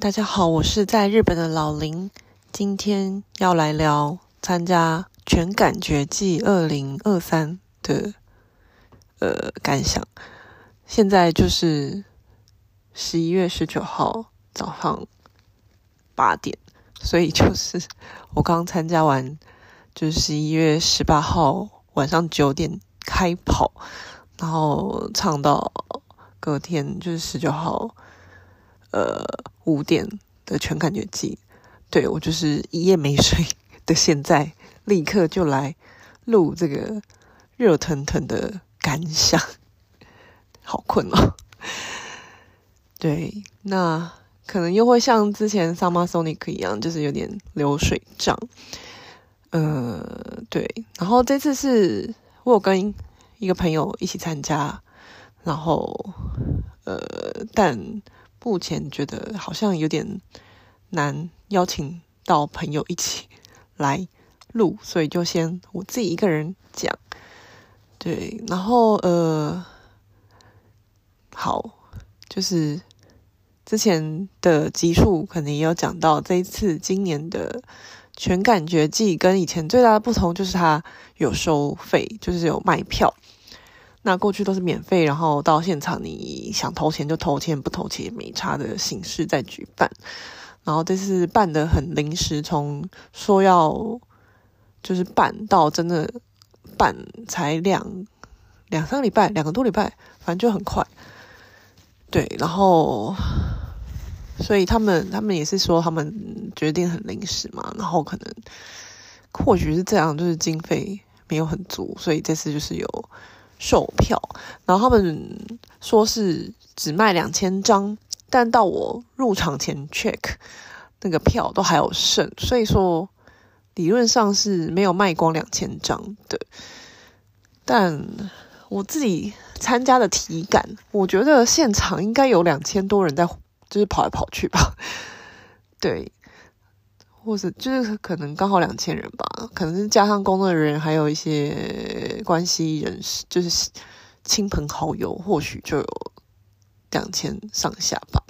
大家好，我是在日本的老林，今天要来聊参加全感觉祭二零二三的呃感想。现在就是十一月十九号早上八点，所以就是 我刚参加完，就是十一月十八号晚上九点开跑，然后唱到隔天就是十九号。呃，五点的全感觉祭，对，我就是一夜没睡的，现在立刻就来录这个热腾腾的感想，好困哦。对，那可能又会像之前 Summer Sonic 一样，就是有点流水账。呃，对，然后这次是我有跟一个朋友一起参加，然后呃，但。目前觉得好像有点难邀请到朋友一起来录，所以就先我自己一个人讲。对，然后呃，好，就是之前的集数可能也有讲到，这一次今年的全感觉季跟以前最大的不同就是它有收费，就是有卖票。那过去都是免费，然后到现场你想投钱就投钱，不投钱也没差的形式在举办。然后这次办得很临时，从说要就是办到真的办才两两三个礼拜，两个多礼拜，反正就很快。对，然后所以他们他们也是说他们决定很临时嘛，然后可能或许是这样，就是经费没有很足，所以这次就是有。售票，然后他们说是只卖两千张，但到我入场前 check 那个票都还有剩，所以说理论上是没有卖光两千张的。但我自己参加的体感，我觉得现场应该有两千多人在，就是跑来跑去吧。对。或者就是可能刚好两千人吧，可能是加上工作人员，还有一些关系人士，就是亲朋好友，或许就有两千上下吧。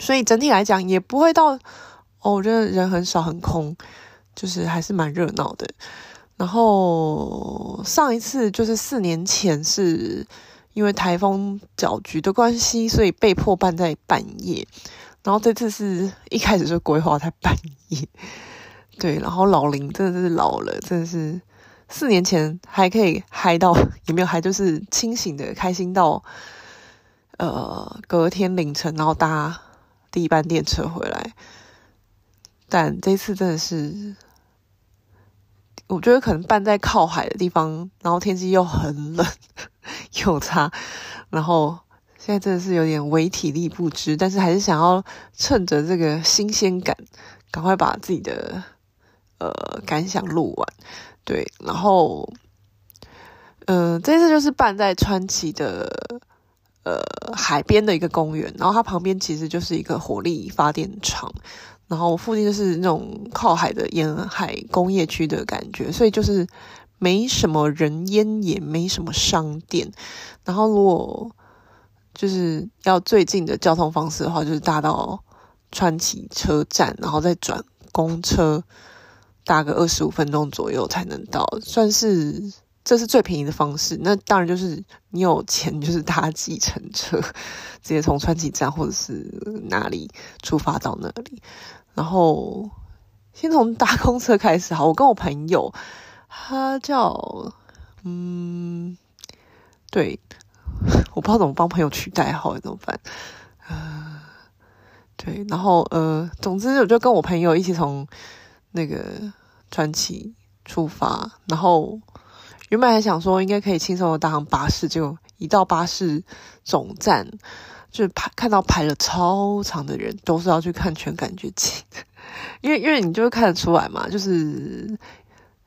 所以整体来讲也不会到哦，我觉得人很少很空，就是还是蛮热闹的。然后上一次就是四年前，是因为台风搅局的关系，所以被迫办在半夜。然后这次是一开始就规划在半夜，对，然后老林真的是老了，真的是四年前还可以嗨到，也没有嗨，就是清醒的开心到，呃，隔天凌晨然后搭第一班电车回来，但这次真的是，我觉得可能办在靠海的地方，然后天气又很冷，有差，然后。现在真的是有点微体力不支，但是还是想要趁着这个新鲜感，赶快把自己的呃感想录完。对，然后，嗯、呃，这次就是办在川崎的呃海边的一个公园，然后它旁边其实就是一个火力发电厂，然后附近就是那种靠海的沿海工业区的感觉，所以就是没什么人烟，也没什么商店，然后如果就是要最近的交通方式的话，就是搭到川崎车站，然后再转公车，搭个二十五分钟左右才能到，算是这是最便宜的方式。那当然就是你有钱，就是搭计程车，直接从川崎站或者是哪里出发到那里。然后先从搭公车开始，好，我跟我朋友，他叫嗯，对。我不知道怎么帮朋友取代号，怎么办？呃，对，然后呃，总之我就跟我朋友一起从那个川崎出发，然后原本还想说应该可以轻松的搭上巴士，就一到巴士总站就排看到排了超长的人，都是要去看全感觉祭，因为因为你就会看得出来嘛，就是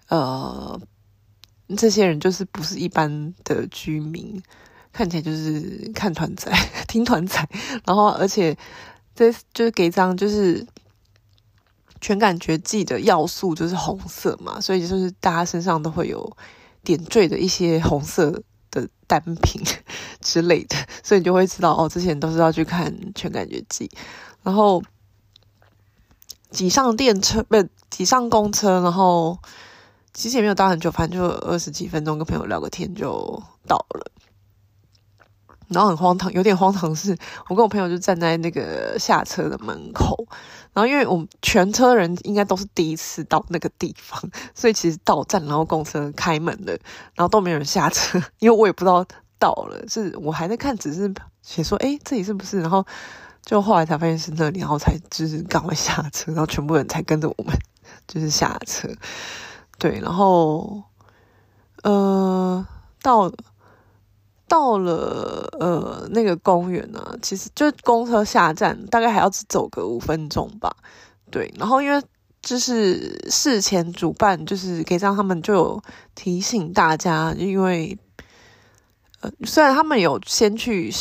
呃，这些人就是不是一般的居民。看起来就是看团仔、听团仔，然后而且这就是给张就是全感觉祭的要素就是红色嘛，所以就是大家身上都会有点缀的一些红色的单品 之类的，所以你就会知道哦，之前都是要去看全感觉祭，然后挤上电车，不挤上公车，然后其实也没有搭很久，反正就二十几分钟，跟朋友聊个天就到了。然后很荒唐，有点荒唐是，我跟我朋友就站在那个下车的门口，然后因为我们全车人应该都是第一次到那个地方，所以其实到站，然后公车开门了，然后都没有人下车，因为我也不知道到了，是我还在看，只是写说，诶，这里是不是？然后就后来才发现是那里，然后才就是赶快下车，然后全部人才跟着我们就是下车，对，然后呃到。到了呃那个公园呢，其实就公车下站，大概还要走个五分钟吧。对，然后因为就是事前主办，就是可以让他们就有提醒大家，因为呃虽然他们有先去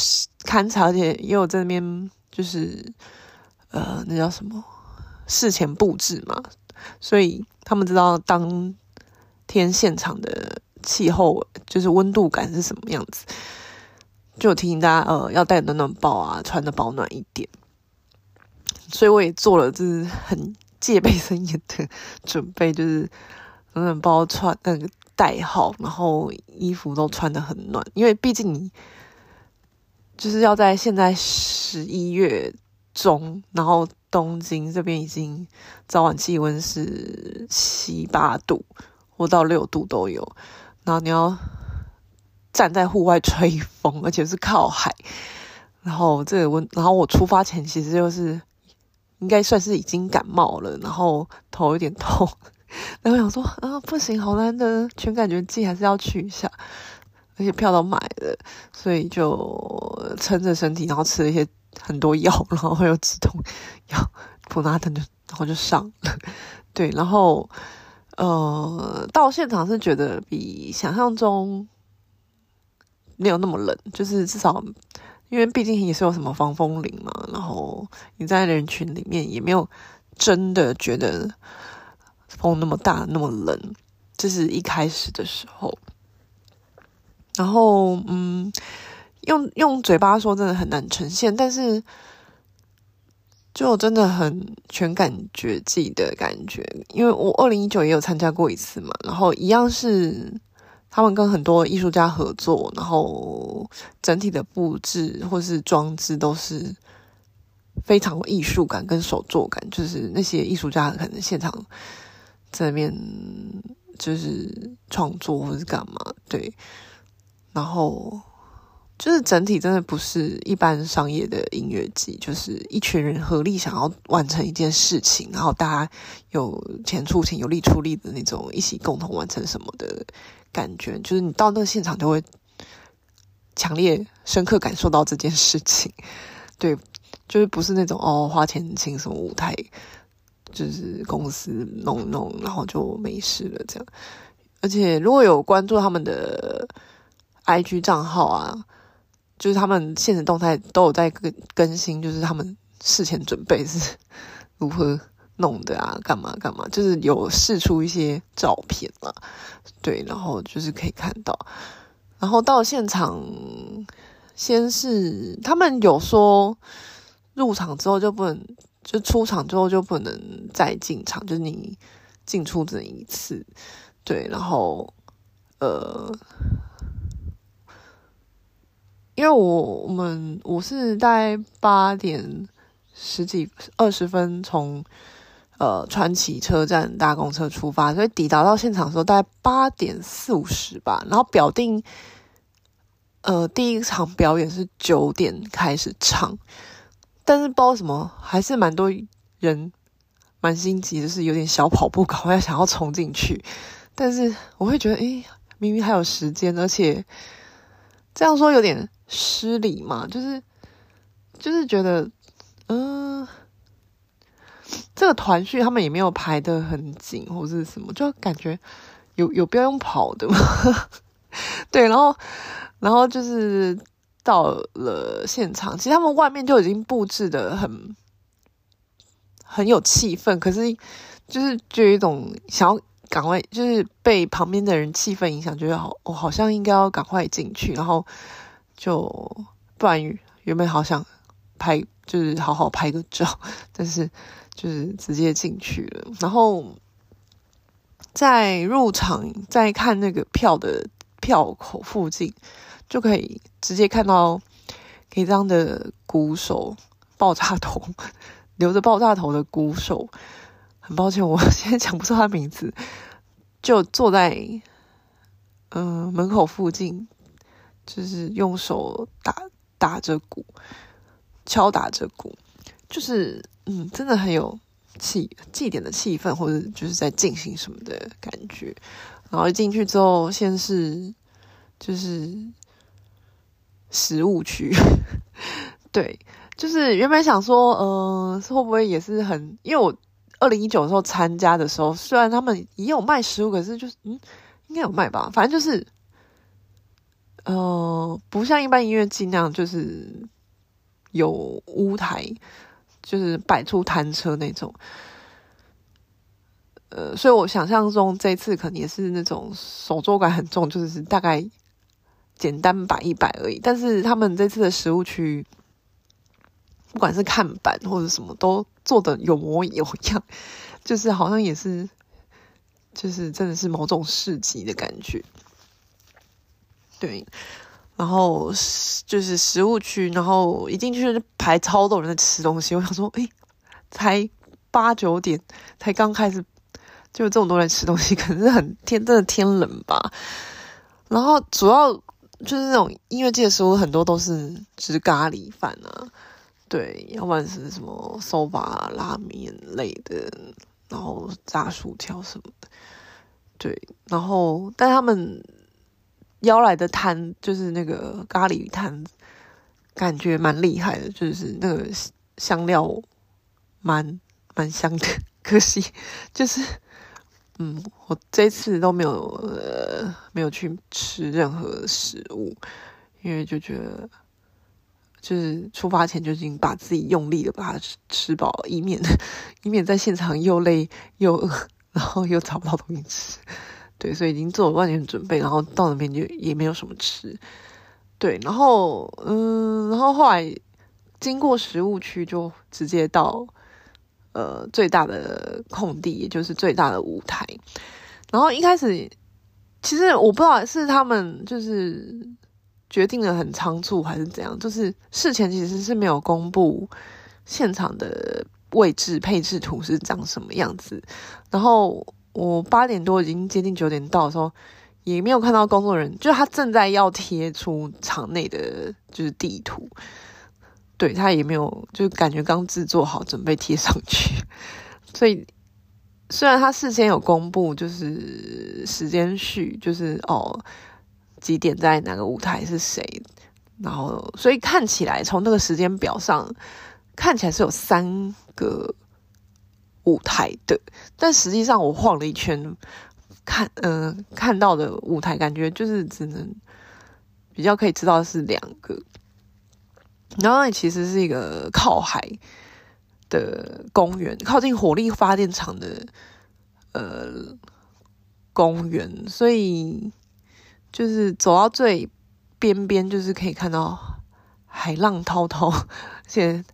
勘察，而且也有在那边就是呃那叫什么事前布置嘛，所以他们知道当天现场的。气候就是温度感是什么样子，就提醒大家呃要带暖暖包啊，穿的保暖一点。所以我也做了就是很戒备森严的准备，就是暖暖包穿那个带好，然后衣服都穿的很暖，因为毕竟你就是要在现在十一月中，然后东京这边已经早晚气温是七八度或到六度都有。然后你要站在户外吹风，而且是靠海。然后这个温，然后我出发前其实就是应该算是已经感冒了，然后头有点痛。然后想说啊，不行，好难得，全感觉自己还是要去一下。而且票都买了，所以就撑着身体，然后吃了一些很多药，然后还有止痛药，普拿疼就然后就上了。对，然后。呃，到现场是觉得比想象中没有那么冷，就是至少因为毕竟也是有什么防风林嘛，然后你在人群里面也没有真的觉得风那么大那么冷，这是一开始的时候。然后嗯，用用嘴巴说真的很难呈现，但是。就真的很全感觉自己的感觉，因为我二零一九也有参加过一次嘛，然后一样是他们跟很多艺术家合作，然后整体的布置或是装置都是非常艺术感跟手作感，就是那些艺术家可能现场在那边就是创作或是干嘛，对，然后。就是整体真的不是一般商业的音乐季，就是一群人合力想要完成一件事情，然后大家有钱出钱，有力出力的那种，一起共同完成什么的感觉。就是你到那个现场，就会强烈、深刻感受到这件事情。对，就是不是那种哦，花钱请什么舞台，就是公司弄弄，然后就没事了这样。而且如果有关注他们的 IG 账号啊。就是他们现实动态都有在更更新，就是他们事前准备是如何弄的啊，干嘛干嘛，就是有试出一些照片嘛，对，然后就是可以看到，然后到现场，先是他们有说入场之后就不能，就出场之后就不能再进场，就是你进出只一次，对，然后呃。因为我我们我是大概八点十几二十分从呃川崎车站搭公车出发，所以抵达到现场的时候大概八点四五十吧。然后表定呃第一场表演是九点开始唱，但是不知道什么还是蛮多人蛮心急，就是有点小跑步，赶快想要冲进去。但是我会觉得，诶，明明还有时间，而且这样说有点。失礼嘛，就是就是觉得，嗯、呃，这个团序他们也没有排得很紧，或是什么，就感觉有有必要用跑的嘛。对，然后然后就是到了现场，其实他们外面就已经布置得很很有气氛，可是就是就有一种想要赶快，就是被旁边的人气氛影响，觉得好，我好像应该要赶快进去，然后。就不然原本好想拍就是好好拍个照，但是就是直接进去了。然后在入场，在看那个票的票口附近，就可以直接看到给张的鼓手爆炸头，留着爆炸头的鼓手。很抱歉，我现在讲不出他名字，就坐在嗯、门口附近，就是用手打打着鼓。敲打着鼓，就是嗯，真的很有气祭典的气氛，或者就是在进行什么的感觉。然后一进去之后，先是就是食物区，对，就是原本想说，呃，会不会也是很？因为我二零一九的时候参加的时候，虽然他们也有卖食物，可是就是嗯，应该有卖吧，反正就是呃，不像一般音乐祭那样，就是。有屋台，就是摆出摊车那种，呃，所以我想象中这次可能也是那种手作感很重，就是大概简单摆一摆而已。但是他们这次的食物区，不管是看板或者什么，都做得有模有样，就是好像也是，就是真的是某种市集的感觉，对。然后就是食物区，然后一进去就排超多人在吃东西。我想说，诶，才八九点，才刚开始，就有这么多人吃东西，可能是很天，真的天冷吧。然后主要就是那种音乐界的食物，很多都是吃咖喱饭啊，对，要不然是什么手把拉面类的，然后炸薯条什么的，对，然后但他们。邀来的摊就是那个咖喱摊，感觉蛮厉害的，就是那个香料蛮蛮香的。可惜就是，嗯，我这次都没有呃没有去吃任何食物，因为就觉得就是出发前就已经把自己用力的把它吃吃饱，以免 以免在现场又累又饿，然后又找不到东西吃。对，所以已经做了万全准备，然后到那边就也没有什么吃。对，然后嗯，然后后来经过食物区，就直接到呃最大的空地，也就是最大的舞台。然后一开始其实我不知道是他们就是决定的很仓促还是怎样，就是事前其实是没有公布现场的位置配置图是长什么样子，然后。我八点多已经接近九点到的时候，也没有看到工作人员，就他正在要贴出场内的就是地图，对，他也没有，就感觉刚制作好准备贴上去。所以虽然他事先有公布，就是时间序，就是哦几点在哪个舞台是谁，然后所以看起来从那个时间表上看起来是有三个。舞台的，但实际上我晃了一圈，看，嗯、呃，看到的舞台感觉就是只能比较可以知道是两个，然后那里其实是一个靠海的公园，靠近火力发电厂的呃公园，所以就是走到最边边，就是可以看到海浪滔滔，而且。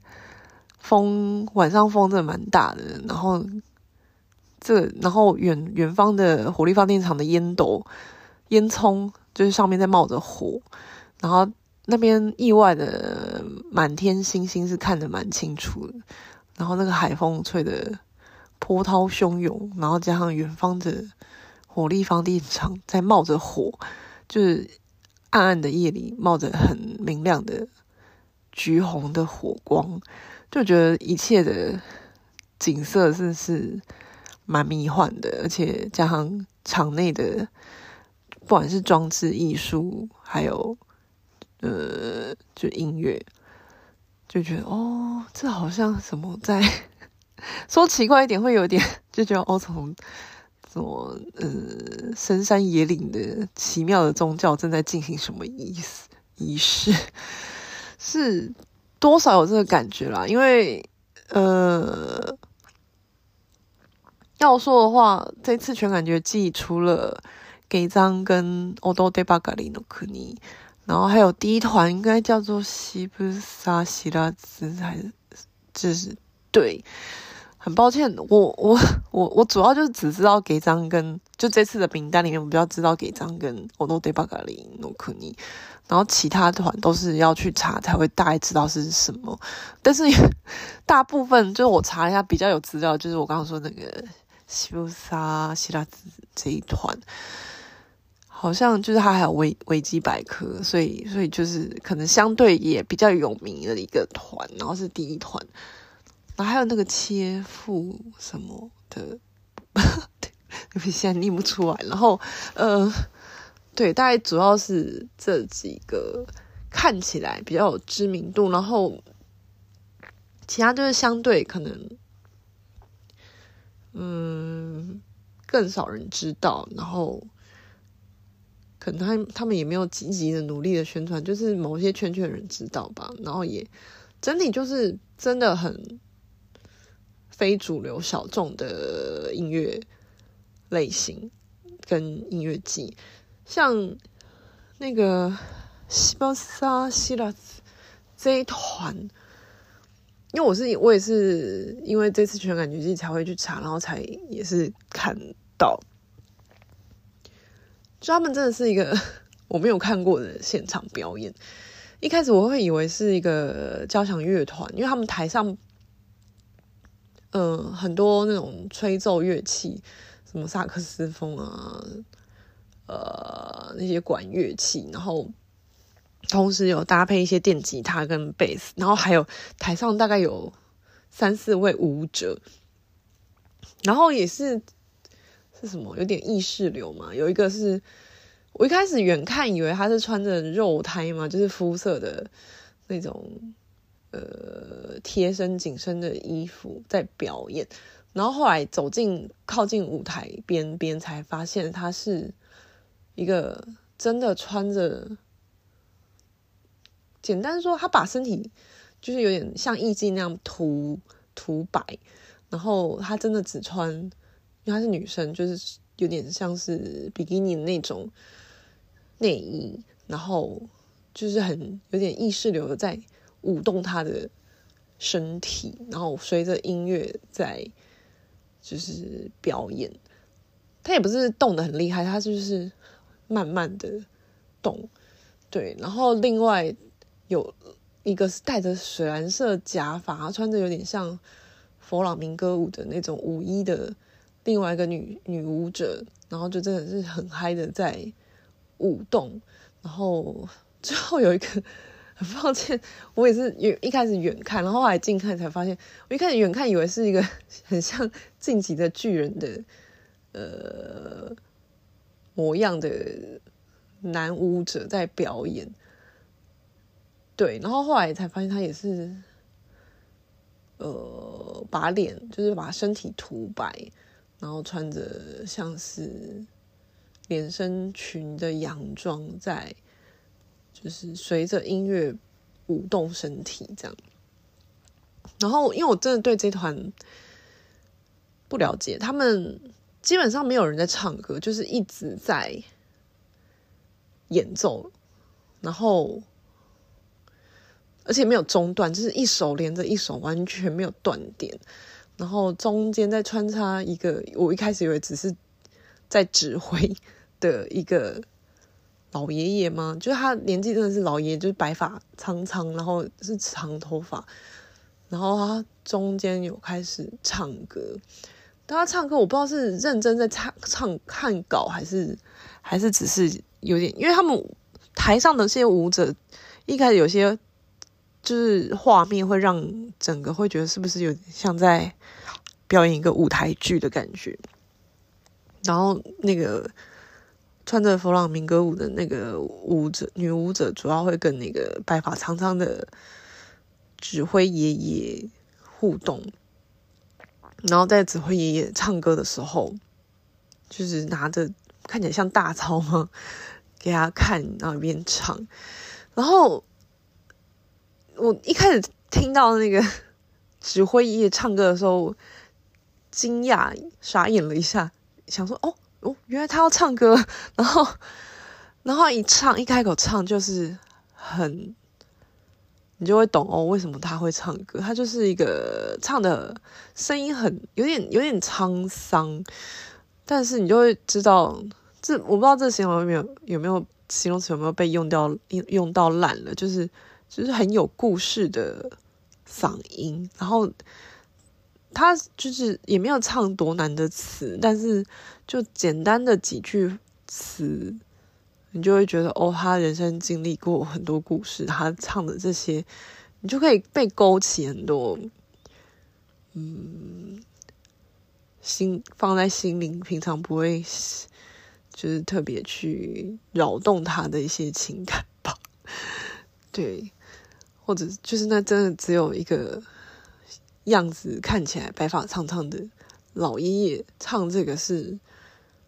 风晚上风真的蛮大的，然后这然后远远方的火力发电厂的烟斗烟囱就是上面在冒着火，然后那边意外的满天星星是看得蛮清楚的，然后那个海风吹得波涛汹涌，然后加上远方的火力发电厂在冒着火，就是暗暗的夜里冒着很明亮的橘红的火光。就觉得一切的景色真是蛮迷幻的，而且加上场内的不管是装置艺术，还有呃，就音乐，就觉得哦，这好像什么在 说奇怪一点，会有点就觉得哦，从什么呃深山野岭的奇妙的宗教正在进行什么仪式仪式是。多少有这个感觉啦，因为呃，要说的话，这次全感觉季除了给张跟欧多德巴格里诺克尼，然后还有第一团应该叫做西布萨西拉兹还是就是对，很抱歉，我我我我主要就是只知道给张跟就这次的名单里面，我比较知道给张跟我都得巴卡里诺库尼，然后其他团都是要去查才会大概知道是什么，但是大部分就是我查一下比较有资料，就是我刚刚说那个修沙希拉兹这一团。好像就是他还有维维基百科，所以所以就是可能相对也比较有名的一个团，然后是第一团，然后还有那个切腹什么的，对不起，现在念不出来。然后呃，对，大概主要是这几个看起来比较有知名度，然后其他就是相对可能嗯更少人知道，然后。可能他他们也没有积极的努力的宣传，就是某些圈圈人知道吧。然后也整体就是真的很非主流小众的音乐类型跟音乐季，像那个西巴萨希拉这一团，因为我是我也是因为这次全感觉季才会去查，然后才也是看到。就他们真的是一个我没有看过的现场表演。一开始我会以为是一个交响乐团，因为他们台上，嗯、很多那种吹奏乐器，什么萨克斯风啊，呃，那些管乐器，然后同时有搭配一些电吉他跟贝斯，然后还有台上大概有三四位舞者，然后也是。是什么？有点意识流嘛？有一个是我一开始远看以为他是穿着肉胎嘛，就是肤色的那种呃贴身紧身的衣服在表演，然后后来走近靠近舞台边边才发现他是一个真的穿着，简单说他把身体就是有点像艺妓那样涂涂白，然后他真的只穿。因为她是女生，就是有点像是比基尼的那种内衣，然后就是很有点意识流的在舞动他的身体，然后随着音乐在就是表演。他也不是动得很厉害，他就是慢慢的动。对，然后另外有一个是戴着水蓝色假发，穿着有点像佛朗明哥舞的那种舞衣的。另外一个女女舞者，然后就真的是很嗨的在舞动，然后最后有一个 抱歉，我也是远一开始远看，然后后来近看才发现，我一开始远看以为是一个 很像进击的巨人的呃模样的男舞者在表演，对，然后后来才发现他也是呃把脸就是把身体涂白。然后穿着像是连身裙的洋装，在就是随着音乐舞动身体这样。然后，因为我真的对这团不了解，他们基本上没有人在唱歌，就是一直在演奏，然后而且没有中断，就是一首连着一首，完全没有断点。然后中间再穿插一个，我一开始以为只是在指挥的一个老爷爷吗？就是他年纪真的是老爷爷，就是白发苍苍，然后是长头发，然后他中间有开始唱歌。但他唱歌，我不知道是认真在唱唱看稿，还是还是只是有点，因为他们台上的这些舞者一开始有些。就是画面会让整个会觉得是不是有点像在表演一个舞台剧的感觉，然后那个穿着佛朗明哥舞的那个舞者女舞者，主要会跟那个白发苍苍的指挥爷爷互动，然后在指挥爷爷唱歌的时候，就是拿着看起来像大钞吗？给他看，然后一边唱，然后。我一开始听到那个指挥爷爷唱歌的时候，惊讶傻眼了一下，想说：“哦哦，原来他要唱歌。”然后，然后一唱一开口唱就是很你就会懂哦，为什么他会唱歌？他就是一个唱的声音很有点有点沧桑，但是你就会知道，这我不知道这形容有没有有没有形容词有没有被用掉用用到烂了，就是就是很有故事的嗓音，然后他就是也没有唱多难的词，但是就简单的几句词。你就会觉得哦，他人生经历过很多故事，他唱的这些，你就可以被勾起很多，嗯，心放在心里，平常不会就是特别去扰动他的一些情感吧。对，或者就是那真的只有一个样子看起来白发苍苍的老爷爷唱这个是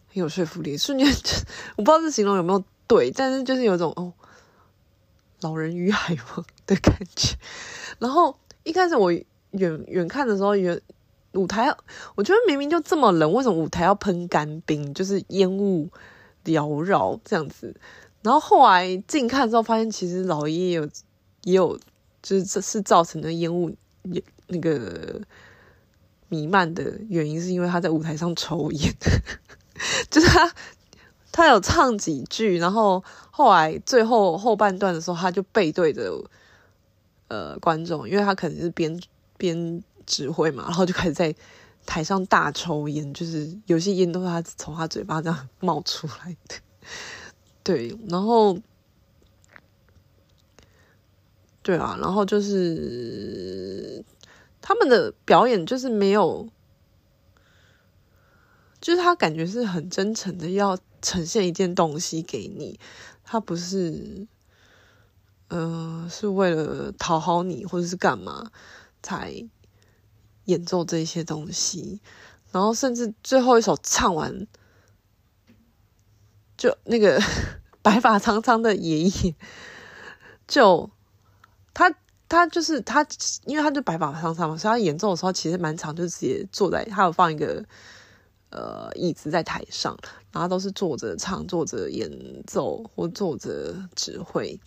很有说服力，瞬间就我不知道这形容有没有。对，但是就是有种哦，老人与海王的感觉。然后一开始我远远看的时候，远舞台，我觉得明明就这么冷，为什么舞台要喷干冰？就是烟雾缭绕这样子。然后后来近看之后，发现其实老爷爷有也有，就是这是造成的烟雾也那个弥漫的原因，是因为他在舞台上抽烟，就是他。他有唱几句，然后后来最后后半段的时候，他就背对着呃观众，因为他可能是边边指挥嘛，然后就开始在台上大抽烟，就是有些烟都是他从他嘴巴这样冒出来的。对，然后对啊，然后就是他们的表演就是没有，就是他感觉是很真诚的要。呈现一件东西给你，他不是，嗯、是为了讨好你或者是干嘛才演奏这些东西，然后甚至最后一首唱完，就那个 白发苍苍的爷爷，就他他就是他，因为他就白发苍苍嘛，所以他演奏的时候其实蛮长，就直接坐在，他有放一个。呃，椅子在台上，然后都是坐着唱、坐着演奏或坐着指挥。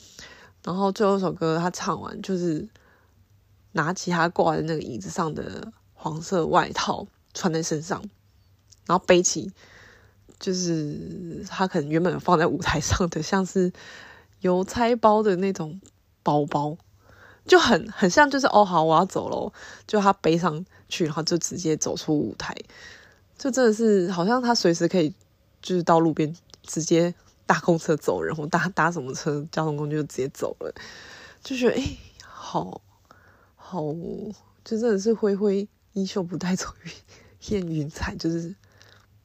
然后最后一首歌他唱完，就是拿起他挂在那个椅子上的黄色外套穿在身上，然后背起就是他可能原本放在舞台上的像是邮差包的那种包包，就很很像就是哦好，我要走喽，就他背上去，然后就直接走出舞台。就真的是好像他随时可以，就是到路边直接搭公车走然后搭搭什么车交通工具就直接走了，就觉得哎、欸，好好，就真的是挥挥衣袖不带走燕云彩，就是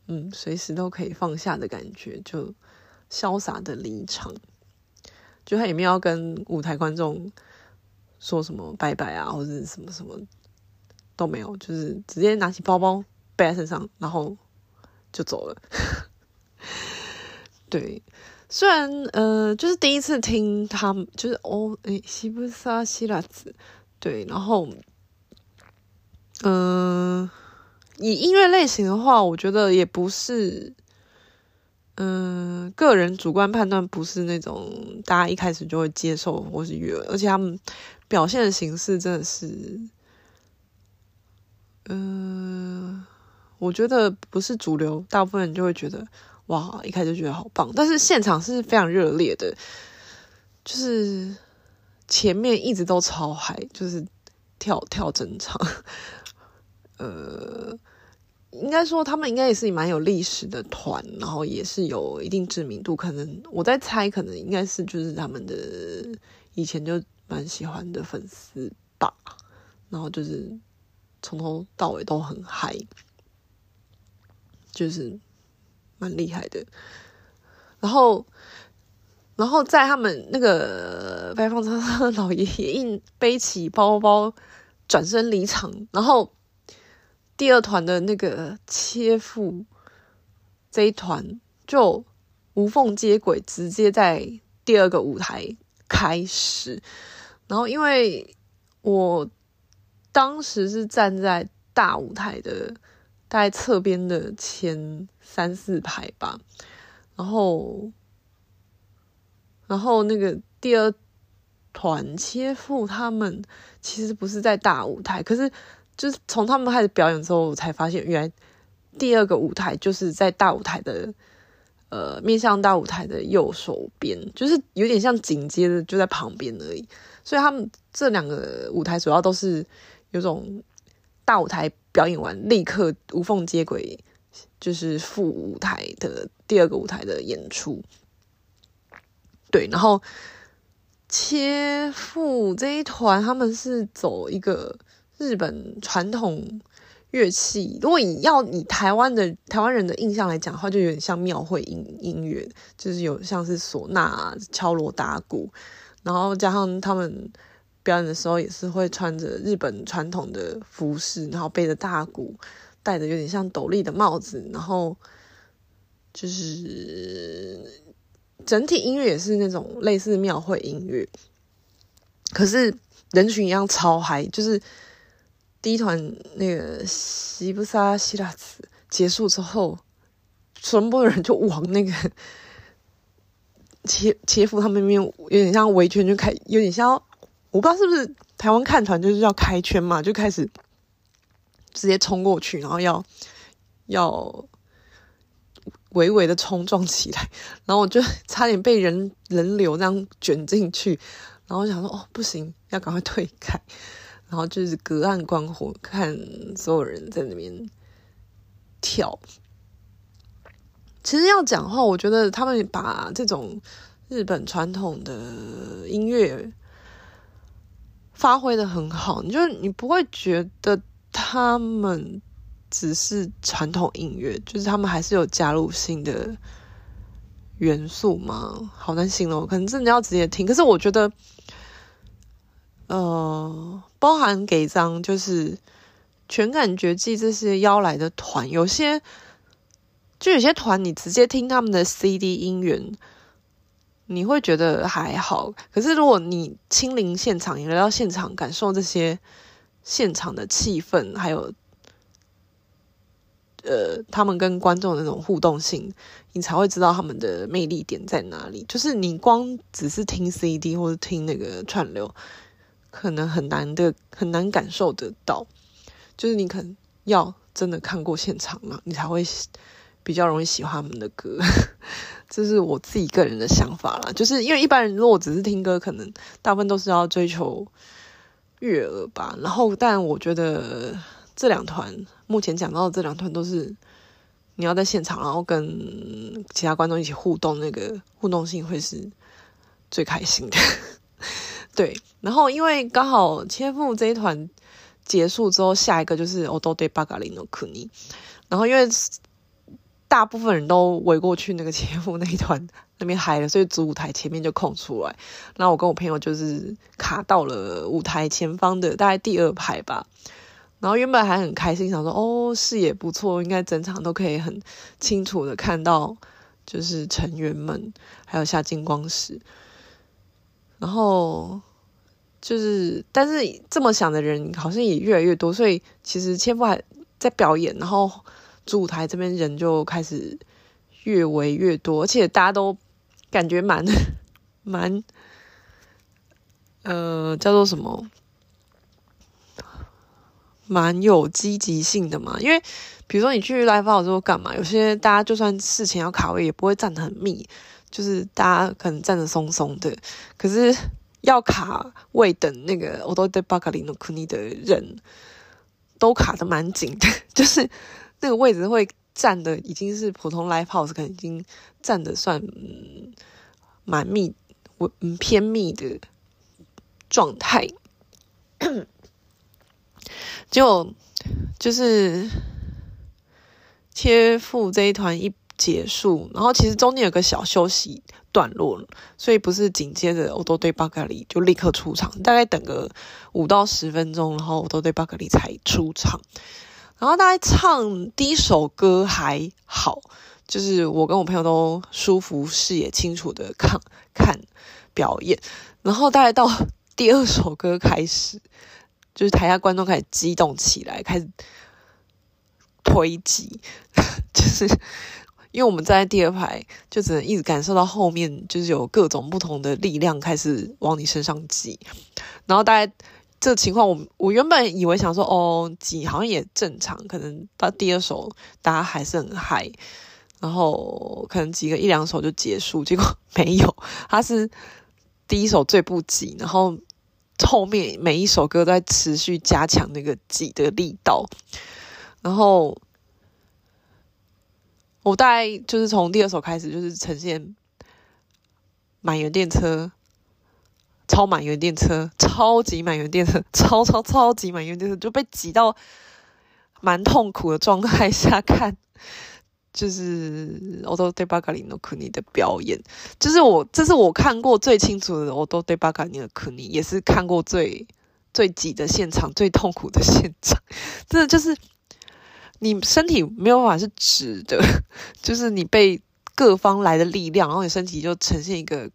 嗯，随时都可以放下的感觉，就潇洒的离场，就他也没有要跟舞台观众说什么拜拜啊，或者什么什么都没有，就是直接拿起包包。背在身上，然后就走了。对，虽然呃，就是第一次听他们，就是哦，诶，西布萨西拉子，对，然后，嗯、以音乐类型的话，我觉得也不是，嗯、个人主观判断不是那种大家一开始就会接受或是悦耳，而且他们表现的形式真的是，嗯、我觉得不是主流，大部分人就会觉得哇，一开始就觉得好棒。但是现场是非常热烈的，就是前面一直都超嗨，就是跳跳整场。呃，应该说他们应该也是蛮有历史的团，然后也是有一定知名度。可能我在猜，可能应该是就是他们的以前就蛮喜欢的粉丝吧。然后就是从头到尾都很嗨。就是蛮厉害的，然后，然后在他们那个白发苍苍的老爷爷硬背起包包转身离场，然后第二团的那个切腹这一团就无缝接轨，直接在第二个舞台开始。然后因为我当时是站在大舞台的。在侧边的前三四排吧，然后，然后那个第二团切腹他们其实不是在大舞台，可是就是从他们开始表演之后，我才发现原来第二个舞台就是在大舞台的呃面向大舞台的右手边，就是有点像紧接着就在旁边而已。所以他们这两个舞台主要都是有种大舞台表演完立刻无缝接轨，就是副舞台的第二个舞台的演出。对，然后。切腹这一团，他们是走一个日本传统乐器。如果你要以台湾的台湾人的印象来讲的话，就有点像庙会音音乐，就是有像是唢呐、敲锣打鼓，然后加上他们表演的时候也是会穿着日本传统的服饰，然后背着大鼓，戴着有点像斗笠的帽子，然后就是。整体音乐也是那种类似庙会音乐，可是人群一样超嗨。就是第一团那个西布萨希拉兹结束之后，全部人就往那个 切切腹他们那边有点像围圈，就开有点像我不知道是不是台湾看团就是要开圈嘛，就开始直接冲过去，然后要要。微微的冲撞起来，然后我就 差点被人人流这样卷进去，然后我想说哦不行，要赶快退开，然后就是隔岸观火，看所有人在那边跳。其实要讲话，我觉得他们把这种日本传统的音乐发挥得很好，你就你不会觉得他们。只是传统音乐，就是他们还是有加入新的元素吗？好难形容，可能真的要直接听。可是我觉得，呃，包含给张就是全感觉祭这些邀来的团，有些就有些团，你直接听他们的 CD 音源，你会觉得还好。可是如果你亲临现场，你来到现场感受这些现场的气氛，还有。呃，他们跟观众的那种互动性，你才会知道他们的魅力点在哪里。就是你光只是听 CD 或者听那个串流，可能很难的，很难感受得到。就是你可能要真的看过现场嘛，你才会比较容易喜欢他们的歌。这是我自己个人的想法啦。就是因为一般人如果只是听歌，可能大部分都是要追求悦耳吧。然后，但我觉得。这两团目前讲到的这两团都是你要在现场，然后跟其他观众一起互动，那个互动性会是最开心的。对，然后因为刚好切腹这一团结束之后，下一个就是オドでばかりの国，然后因为大部分人都围过去那个切腹那一团那边嗨了，所以主舞台前面就空出来，然后我跟我朋友就是卡到了舞台前方的大概第二排吧。然后原本还很开心，想说哦，视野不错，应该整场都可以很清楚的看到，就是成员们还有下金光石。 然后就是，但是这么想的人好像也越来越多，所以其实千夫还在表演，然后主舞台这边人就开始越围越多，而且大家都感觉蛮蛮，呃，叫做什么？蛮有积极性的嘛，因为比如说你去 live house 之后干嘛？有些大家就算事前要卡位，也不会站得很密，就是大家可能站得松松的。可是要卡位等那个オドでばかりの国的人都卡得蛮紧的，就是那个位置会站的已经是普通 live house 可能已经站得算蛮密、嗯偏密的状态。就就是切腹这一团一 结束，然后其实中间有个小休息段落，所以不是紧接着オドでばかり就立刻出场，大概等个五到十分钟，然后オドでばかり才出场。然后大概唱第一首歌还好，就是我跟我朋友都舒服、视野清楚的看看表演，然后大概到第二首歌开始。就是台下观众开始激动起来，开始推挤，就是 因为我们站在第二排，就只能一直感受到后面就是有各种不同的力量开始往你身上挤，然后大概这个情况我，我原本以为想说哦挤好像也正常，可能到第二首大家还是很嗨，然后可能挤个一两首就结束，结果没有，他是第一首最不挤，然后后面每一首歌都在持续加强那个挤的力道，然后。我大概就是从第二首开始，就是呈现满员电车、超满员电车、超级满员电车、超超超级满员电车，就被挤到蛮痛苦的状态下看，就是《Odore Bagari no Kuni》的表演，就是我这是我看过最清楚的《Odore Bagari no Kuni》，也是看过最最挤的现场、最痛苦的现场，真的就是。你身体没有办法是直的，就是你被各方来的力量，然后你身体就呈现一个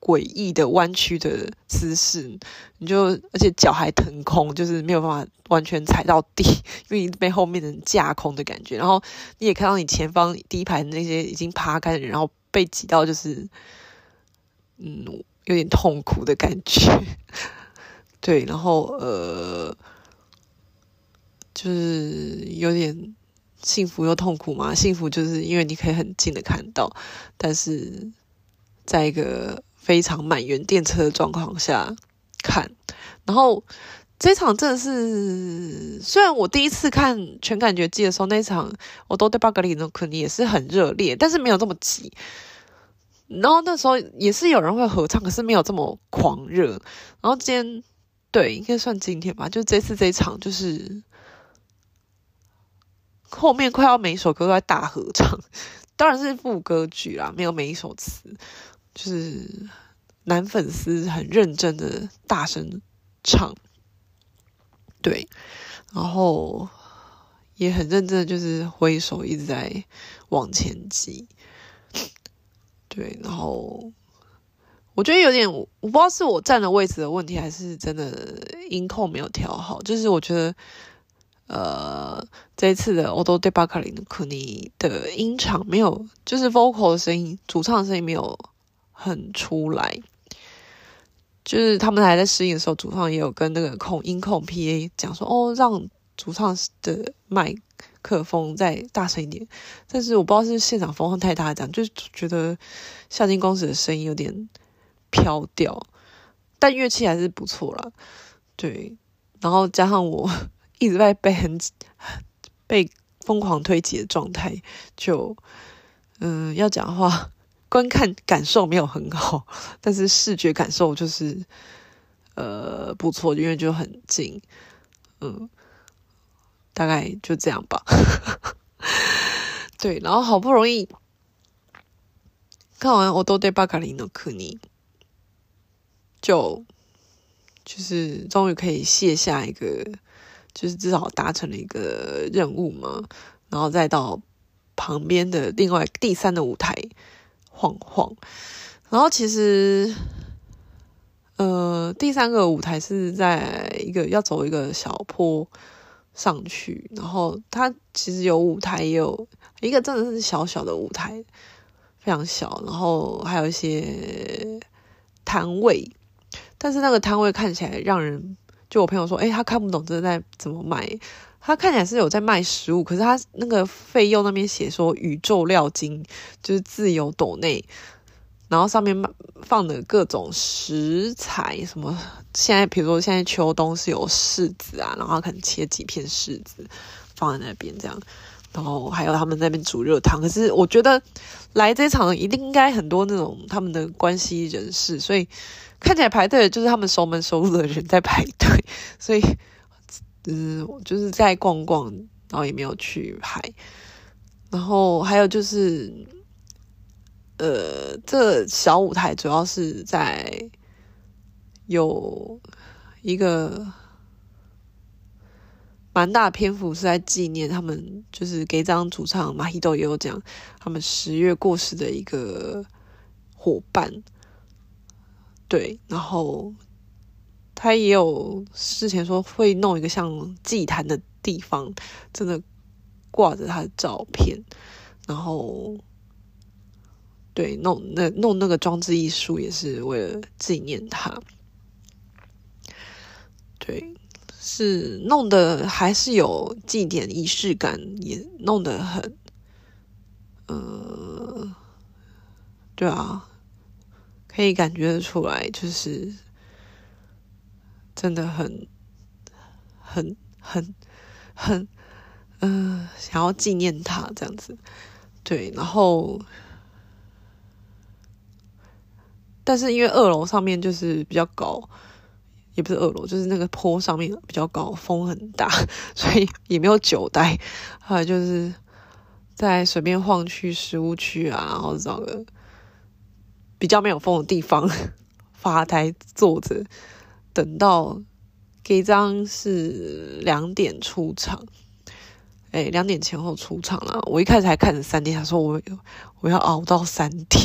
诡异的弯曲的姿势，你就而且脚还腾空，就是没有办法完全踩到地，因为你被后面的人架空的感觉。然后你也看到你前方第一排那些已经趴开的人，然后被挤到就是嗯有点痛苦的感觉。对，然后呃。就是有点幸福又痛苦嘛。幸福就是因为你可以很近的看到，但是在一个非常满员电车的状况下看。然后这场真的是，虽然我第一次看全感觉季的时候，那场我都对巴格里诺肯定也是很热烈，但是没有这么急。然后那时候也是有人会合唱，可是没有这么狂热。然后今天对，应该算今天吧，就这次这一场就是。后面快要每一首歌都在大合唱，当然是副歌曲啦，没有每一首词，就是男粉丝很认真的大声唱，对，然后也很认真的就是挥手一直在往前挤，对，然后我觉得有点，我不知道是我站的位置的问题，还是真的音控没有调好，就是我觉得。呃，这一次的 Odore Barcarini 的音场没有，就是 vocal 的声音，主唱的声音没有很出来。就是他们还在试音的时候，主唱也有跟那个控音控 PA 讲说，哦，让主唱的麦克风再大声一点。但是我不知道是现场风太大，这样就觉得夏金公子的声音有点飘掉，但乐器还是不错啦。对，然后加上我。一直在被很被疯狂推挤的状态，就嗯，要讲话，观看感受没有很好，但是视觉感受就是呃不错，因为就很近，嗯，大概就这样吧。对，然后好不容易看完《Odore Bagari no Kuni》，就就是终于可以卸下一个。就是至少达成了一个任务嘛，然后再到旁边的另外第三的舞台晃晃，然后其实，呃，第三个舞台是在一个要走一个小坡上去，然后它其实有舞台，也有一个真的是小小的舞台，非常小，然后还有一些摊位，但是那个摊位看起来让人。就我朋友说，诶、他看不懂这在怎么卖。他看起来是有在卖食物，可是他那个费用那边写说宇宙料金就是自由斗内，然后上面放的各种食材，什么现在比如说现在秋冬是有柿子啊，然后可能切几片柿子放在那边这样，然后还有他们那边煮热汤。可是我觉得来这场一定应该很多那种他们的关系人士，所以。看起来排队的就是他们熟门熟路的人在排队，所以，嗯，就是在逛逛，然后也没有去排。然后还有就是，呃，这小舞台主要是在有一个蛮大篇幅是在纪念他们，就是给张主唱马希豆也有讲他们十月过世的一个伙伴。对，然后他也有事前说会弄一个像祭坛的地方，真的挂着他的照片。然后对弄那弄那个装置艺术也是为了纪念他。对，是弄得还是有祭典仪式感，也弄得很，呃，对啊，可以感觉得出来，就是真的很。很很很，嗯、想要纪念他这样子，对，然后，但是因为二楼上面就是比较高，也不是二楼，就是那个坡上面比较高，风很大，所以也没有酒袋，后来就是在随便晃去食物区啊，然后找个比较没有风的地方发呆坐着，等到。这张是两点出场，哎，两点前后出场了。我一开始还看着三点，他说我我要熬到三点，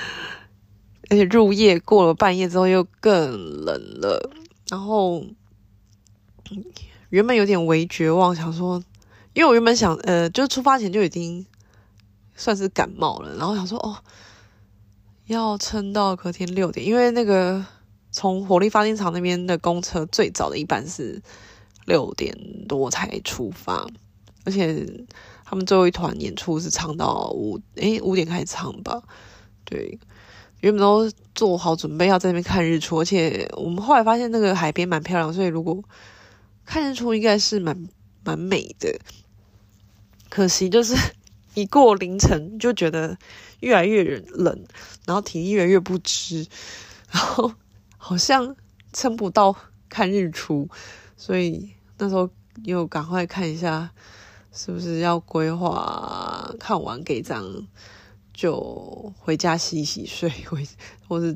而且入夜过了半夜之后又更冷了。然后原本有点微绝望，想说，因为我原本想，呃，就出发前就已经算是感冒了，然后想说，哦，要撑到隔天六点，因为那个。从火力发电厂那边的公车最早的一班是六点多才出发，而且他们最后一团演出是唱到五诶五点开始唱吧？对，原本都做好准备要在那边看日出，而且我们后来发现那个海边蛮漂亮，所以如果看日出应该是蛮蛮美的。可惜就是一过凌晨就觉得越来越冷，然后体力越来越不支，然后。好像撑不到看日出，所以那时候又赶快看一下，是不是要规划看完给张就回家洗洗睡，回 或者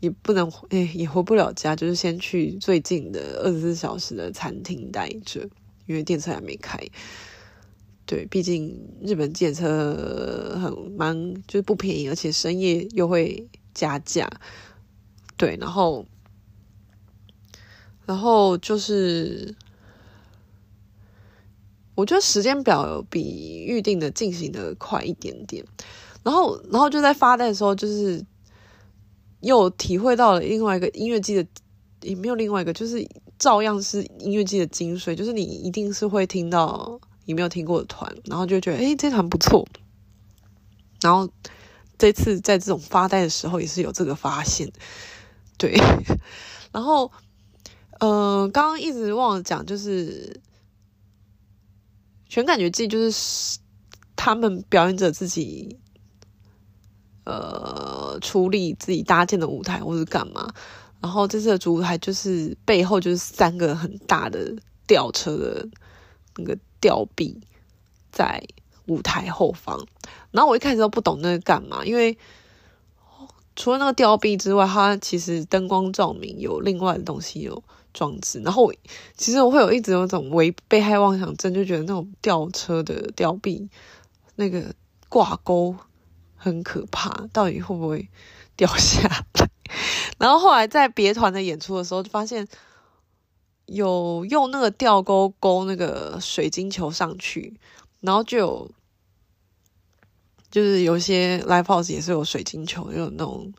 也不能诶、欸、也回不了家，就是先去最近的二十四小时的餐厅待着，因为电车还没开。对，毕竟日本电车很蛮就是不便宜，而且深夜又会加价。对，然后，然后就是，我觉得时间表比预定的进行的快一点点。然后，然后就在发呆的时候，就是又体会到了另外一个音乐季的，也没有另外一个，就是照样是音乐季的精髓，就是你一定是会听到你没有听过的团，然后就觉得哎，这团不错。然后这次在这种发呆的时候，也是有这个发现。对，然后，呃，刚刚一直忘了讲，就是全感觉自己就是他们表演者自己，呃，处理自己搭建的舞台或是干嘛。然后这次的主舞台就是背后就是三个很大的吊车的那个吊臂在舞台后方。然后我一开始都不懂那个干嘛，因为。除了那个吊臂之外，它其实灯光照明有另外的东西有装置。然后其实我会有一直有种为被害妄想症，就觉得那种吊车的吊臂那个挂钩很可怕，到底会不会掉下来？然后后来在别团的演出的时候，就发现有用那个吊钩勾那个水晶球上去，然后就有。就是有些 live house 也是有水晶球，有那种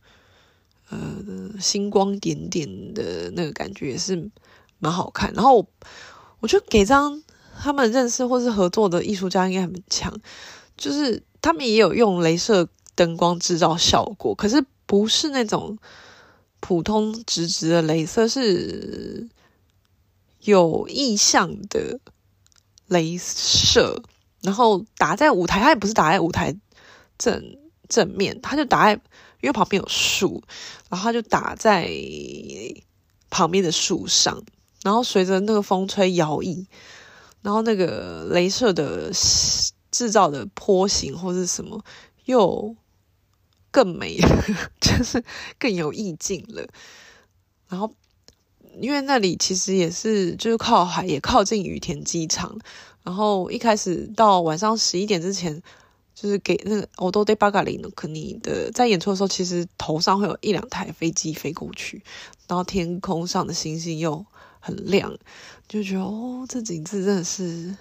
呃星光点点的那个感觉，也是蛮好看。然后我，就给张他们认识或是合作的艺术家应该很强，就是他们也有用镭射灯光制造效果，可是不是那种普通直直的镭射，是有意向的镭射，然后打在舞台，它也不是打在舞台。正正面，他就打在，因为旁边有树，然后他就打在旁边的树上，然后随着那个风吹摇曳，然后那个镭射的制造的波形或是什么又更美，就是更有意境了。然后因为那里其实也是就是靠海，也靠近羽田机场，然后一开始到晚上十一点之前。就是给那个欧多德巴嘎林的可尼的，在演出的时候，其实头上会有一两台飞机飞过去，然后天空上的星星又很亮，就觉得哦，这景致真的是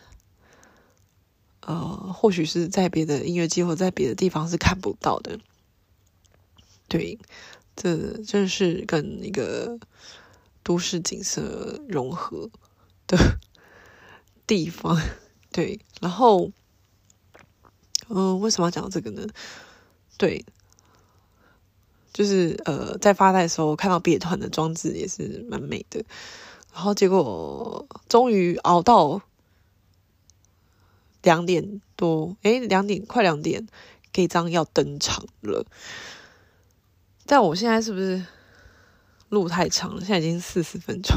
呃，或许是在别的音乐季或在别的地方是看不到的。对，这真是跟一个都市景色融合的 地方。对，然后，嗯、为什么要讲这个呢？对，就是呃，在发呆的时候看到毕业团的装置也是蛮美的。然后结果终于熬到两点多，诶，两点快两点给张要登场了。但我现在是不是录太长了？现在已经四十分钟，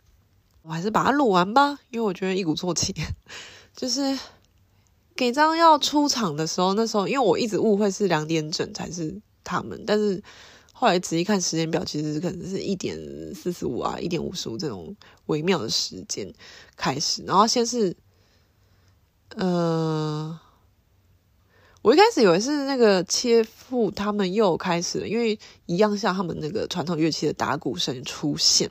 我还是把它录完吧，因为我觉得一鼓作气。就是给张要出场的时候，那时候因为我一直误会是两点整才是他们，但是后来仔细看时间表，其实可能是一点四十五啊，一点五十五这种微妙的时间开始。然后先是，呃，我一开始以为是那个切腹他们又开始了，因为一样像他们那个传统乐器的打鼓声出现，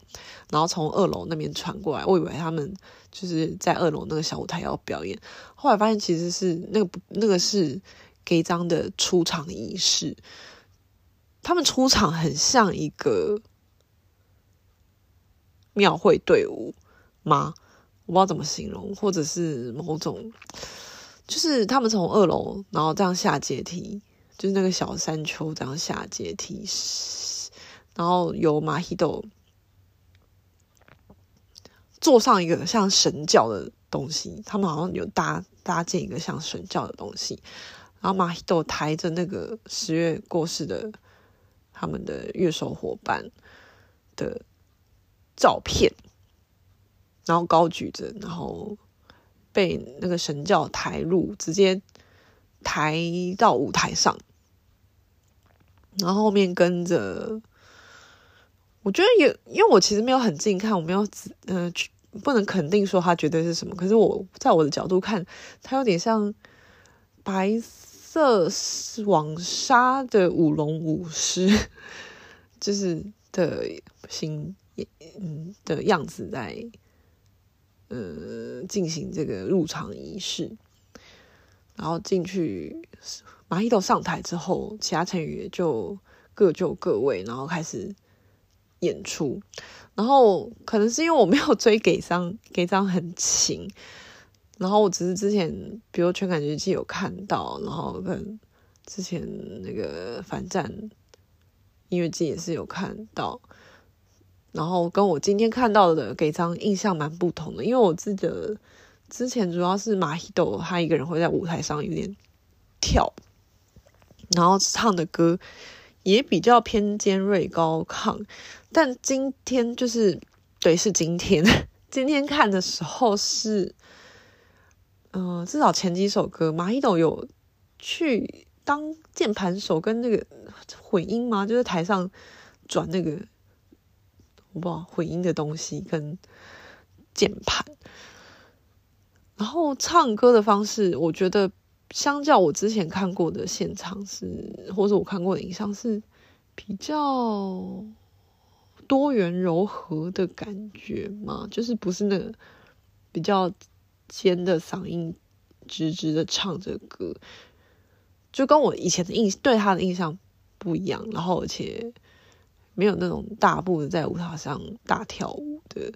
然后从二楼那边传过来，我以为他们。就是在二楼那个小舞台要表演，后来发现其实是那个那个是 Gae 张的出场仪式。他们出场很像一个庙会队伍吗？我不知道怎么形容，或者是某种，就是他们从二楼然后这样下阶梯，就是那个小山丘这样下阶梯，然后有 MAHITO。坐上一个像神教的东西，他们好像有搭搭建一个像神教的东西，然后 MAHITO 抬着那个十月过世的他们的乐手伙伴的照片，然后高举着，然后被那个神教抬入，直接抬到舞台上，然后后面跟着，我觉得也因为我其实没有很近看，我没有呃去。不能肯定说它绝对是什么，可是我在我的角度看，它有点像白色网纱的舞龙舞狮，就是的形嗯的样子在呃进行这个入场仪式，然后进去 MAHITO 上台之后，其他成员也就各就各位，然后开始演出。然后可能是因为我没有追 Gae 张，Gae 张很勤，然后我只是之前比如全感觉季有看到，然后跟之前那个反战音乐季也是有看到，然后跟我今天看到的给张印象蛮不同的，因为我记得之前主要是 MAHITO 他一个人会在舞台上有点跳，然后唱的歌也比较偏尖锐高亢。但今天就是，对，是今天。今天看的时候是，嗯、至少前几首歌，MAHITO 有去当键盘手跟那个混音吗？就是台上转那个我不知道混音的东西跟键盘，然后唱歌的方式，我觉得相较我之前看过的现场是，或者我看过的影像是比较。多元柔和的感觉嘛，就是不是那个比较尖的嗓音，直直的唱着歌，就跟我以前的印对他的印象不一样。然后而且没有那种大步的在舞台上大跳舞的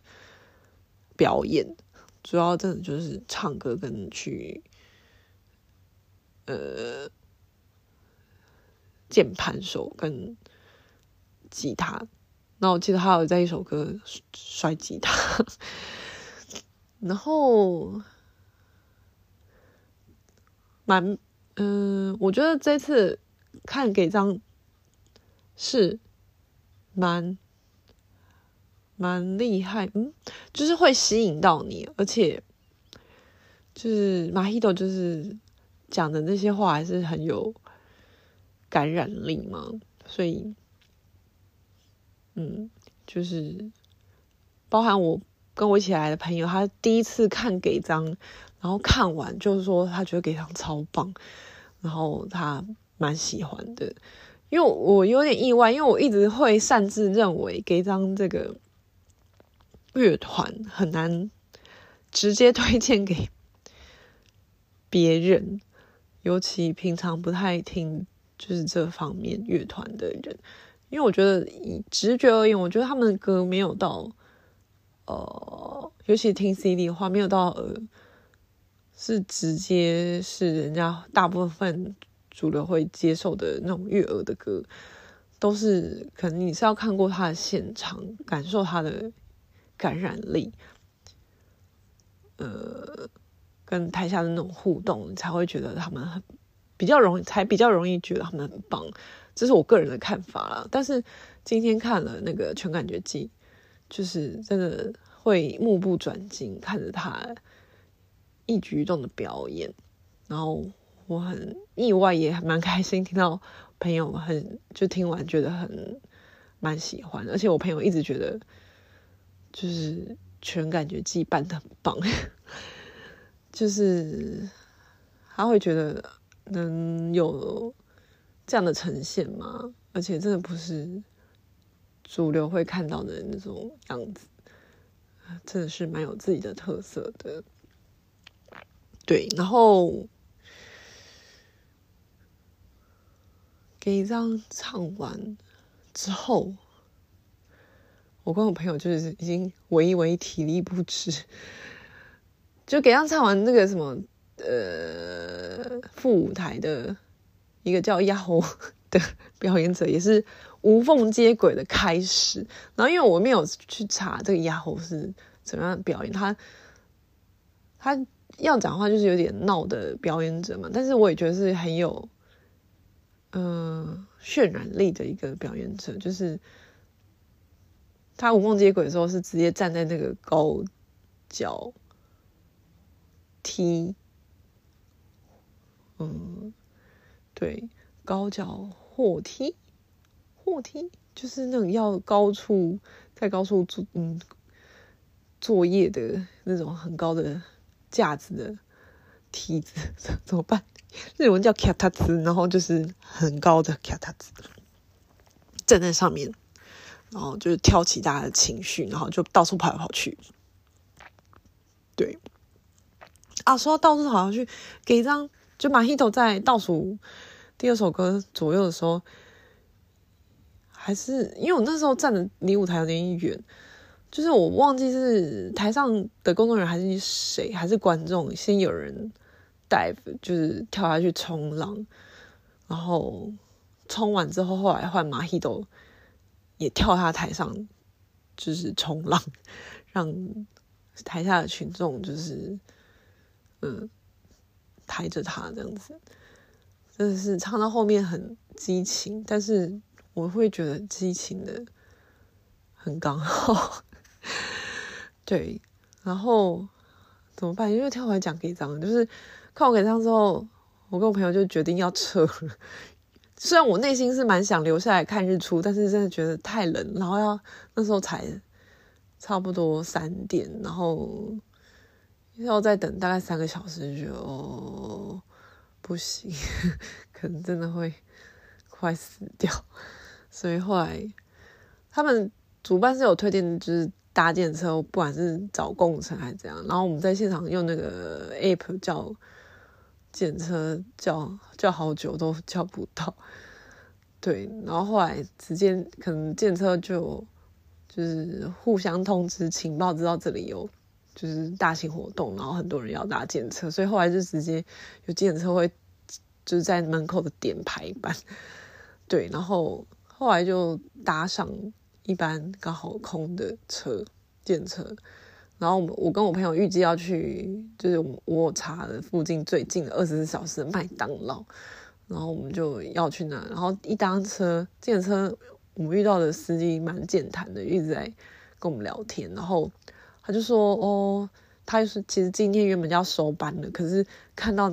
表演，主要真的就是唱歌跟去呃键盘手跟吉他。那我记得他有在一首歌摔吉他，然后蛮嗯，我觉得这次看给张是蛮蛮厉害，嗯，就是会吸引到你，而且就是马奇多就是讲的那些话还是很有感染力嘛，所以。嗯，就是包含我跟我一起来的朋友，他第一次看 Gae 张，然后看完就是说他觉得 Gae 张超棒，然后他蛮喜欢的。因为我有点意外，因为我一直会擅自认为 Gae 张这个乐团很难直接推荐给别人，尤其平常不太听就是这方面乐团的人，因为我觉得以直觉而言，我觉得他们的歌没有到，呃，尤其听 CD 的话，没有到呃，是直接是人家大部分主流会接受的那种悦耳的歌，都是可能你是要看过他的现场，感受他的感染力，呃。跟台下的那种互动，你才会觉得他们很比较容易，才比较容易觉得他们很棒。这是我个人的看法啦。但是今天看了那个《全感觉祭》，就是真的会目不转睛看着他一举一动的表演，然后我很意外，也蛮开心听到朋友很就听完觉得很蛮喜欢，而且我朋友一直觉得就是《全感觉祭》办得很棒。就是他会觉得能有这样的呈现吗？而且真的不是主流会看到的那种样子，真的是蛮有自己的特色的。对，然后给一张唱完之后，我跟我朋友就是已经微微体力不支。就给他唱完那个什么，呃，副舞台的一个叫亚猴 的表演者，也是无缝接轨的开始。然后因为我没有去查这个亚猴是怎么样表演，他他要讲话就是有点闹的表演者嘛，但是我也觉得是很有，嗯、渲染力的一个表演者。就是他无缝接轨的时候，是直接站在那个高脚。梯，嗯，对，高脚货梯，货梯就是那种要高处在高处做嗯作业的那种很高的架子的梯子，怎么办？日文叫卡塔兹，然后就是很高的卡塔兹，站在上面，然后就是挑起大家的情绪，然后就到处跑来跑去，对。啊，说到倒数好像去给一张，就马希头在倒数第二首歌左右的时候，还是因为我那时候站的离舞台有点远，就是我忘记是台上的工作人员还是谁，还是观众，先有人 dive，就是跳下去冲浪，然后冲完之后，后来换马希都也跳下台上，就是冲浪，让台下的群众就是。嗯，抬着他这样子，真的是唱到后面很激情，但是我会觉得激情的很刚好。对，然后怎么办？因为跳完讲给张，就是看我给张之后，我跟我朋友就决定要撤了。虽然我内心是蛮想留下来看日出，但是真的觉得太冷，然后要那时候才差不多三点，然后。要再等大概三个小时就，就哦不行，可能真的会快死掉。所以后来他们主办是有推荐，就是搭电车，不管是找共乘还是怎样。然后我们在现场用那个 app 叫检车，叫叫好久都叫不到。对，然后后来直接可能检车就就是互相通知情报，知道这里有。就是大型活动，然后很多人要搭检车，所以后来就直接有计程车会就是在门口的点排班，对，然后后来就搭上一班刚好空的车，检车，然后我跟我朋友预计要去，就是我查的附近最近的二十四小时的麦当劳，然后我们就要去那，然后一搭车，计程车我们遇到的司机蛮健谈的，一直在跟我们聊天，然后。他就说：“哦，他就是其实今天原本就要收班了，可是看到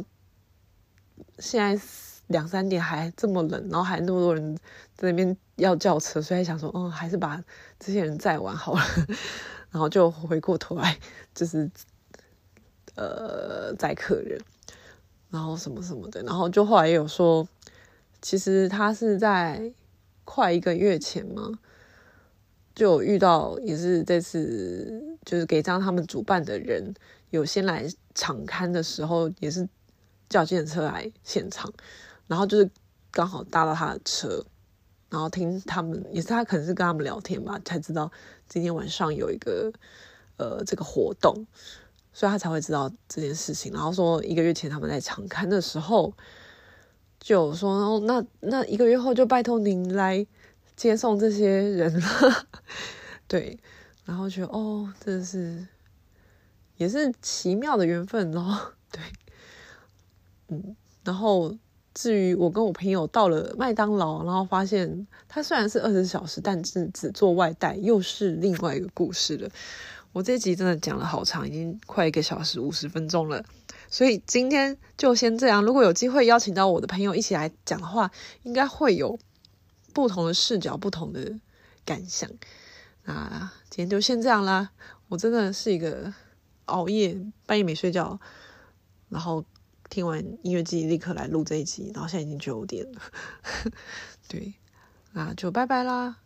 现在两三点还这么冷，然后还那么多人在那边要叫车，所以想说，哦，还是把这些人载完好了。然后就回过头来，就是呃载客人，然后什么什么的，然后就后来也有说，其实他是在快一个月前嘛，就遇到，也是这次。”就是给张他们主办的人有先来场刊的时候，也是叫计程车来现场，然后就是刚好搭到他的车，然后听他们也是他可能是跟他们聊天吧，才知道今天晚上有一个呃这个活动，所以他才会知道这件事情。然后说一个月前他们在场勘的时候就说，哦，那那一个月后就拜托您来接送这些人了，对，然后觉得哦，真的是也是奇妙的缘分哦，对。嗯，然后至于我跟我朋友到了麦当劳，然后发现它虽然是二十四小时，但是只做外带，又是另外一个故事了。我这集真的讲了好长，已经快一个小时五十分钟了，所以今天就先这样。如果有机会邀请到我的朋友一起来讲的话，应该会有不同的视角、不同的感想。那今天就先这样啦。我真的是一个熬夜半夜没睡觉，然后。听完音乐记忆立刻来录这一集然后现在已经九点了。对那就拜拜啦。